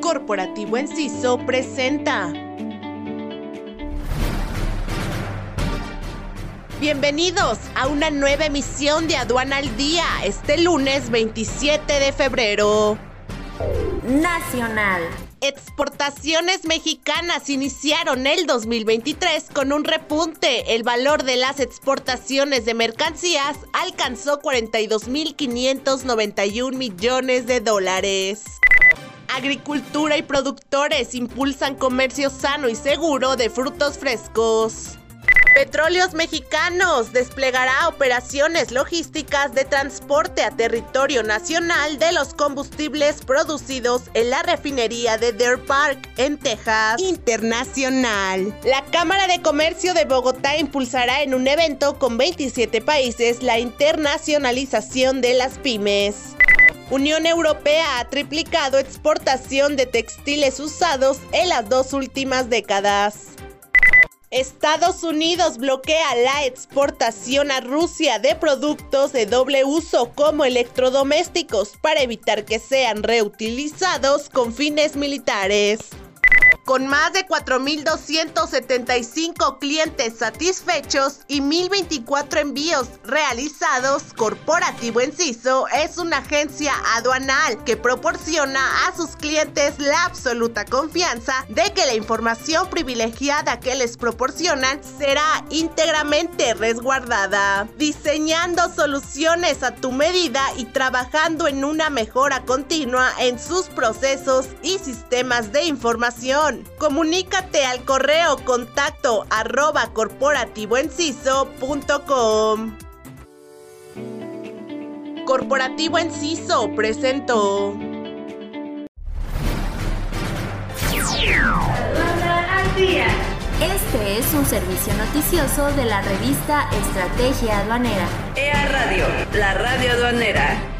Corporativo Enciso presenta. Bienvenidos a una nueva emisión de Aduana al Día, este lunes 27 de febrero. Nacional. Exportaciones mexicanas iniciaron el 2023 con un repunte. El valor de las exportaciones de mercancías alcanzó 42.591 millones de dólares. Agricultura y productores impulsan comercio sano y seguro de frutos frescos. Petróleos Mexicanos desplegará operaciones logísticas de transporte a territorio nacional de los combustibles producidos en la refinería de Deer Park, en Texas. Internacional. La Cámara de Comercio de Bogotá impulsará en un evento con 27 países la internacionalización de las pymes. Unión Europea ha triplicado exportación de textiles usados en las dos últimas décadas. Estados Unidos bloquea la exportación a Rusia de productos de doble uso como electrodomésticos para evitar que sean reutilizados con fines militares. Con más de 4.275 clientes satisfechos y 1.024 envíos realizados, Corporativo Enciso es una agencia aduanal que proporciona a sus clientes la absoluta confianza de que la información privilegiada que les proporcionan será íntegramente resguardada, diseñando soluciones a tu medida y trabajando en una mejora continua en sus procesos y sistemas de información Comunícate al correo contacto arroba corporativoenciso.com. Corporativo Enciso presentó. Este es un servicio noticioso de la revista Estrategia Aduanera. EA Radio, la radio aduanera.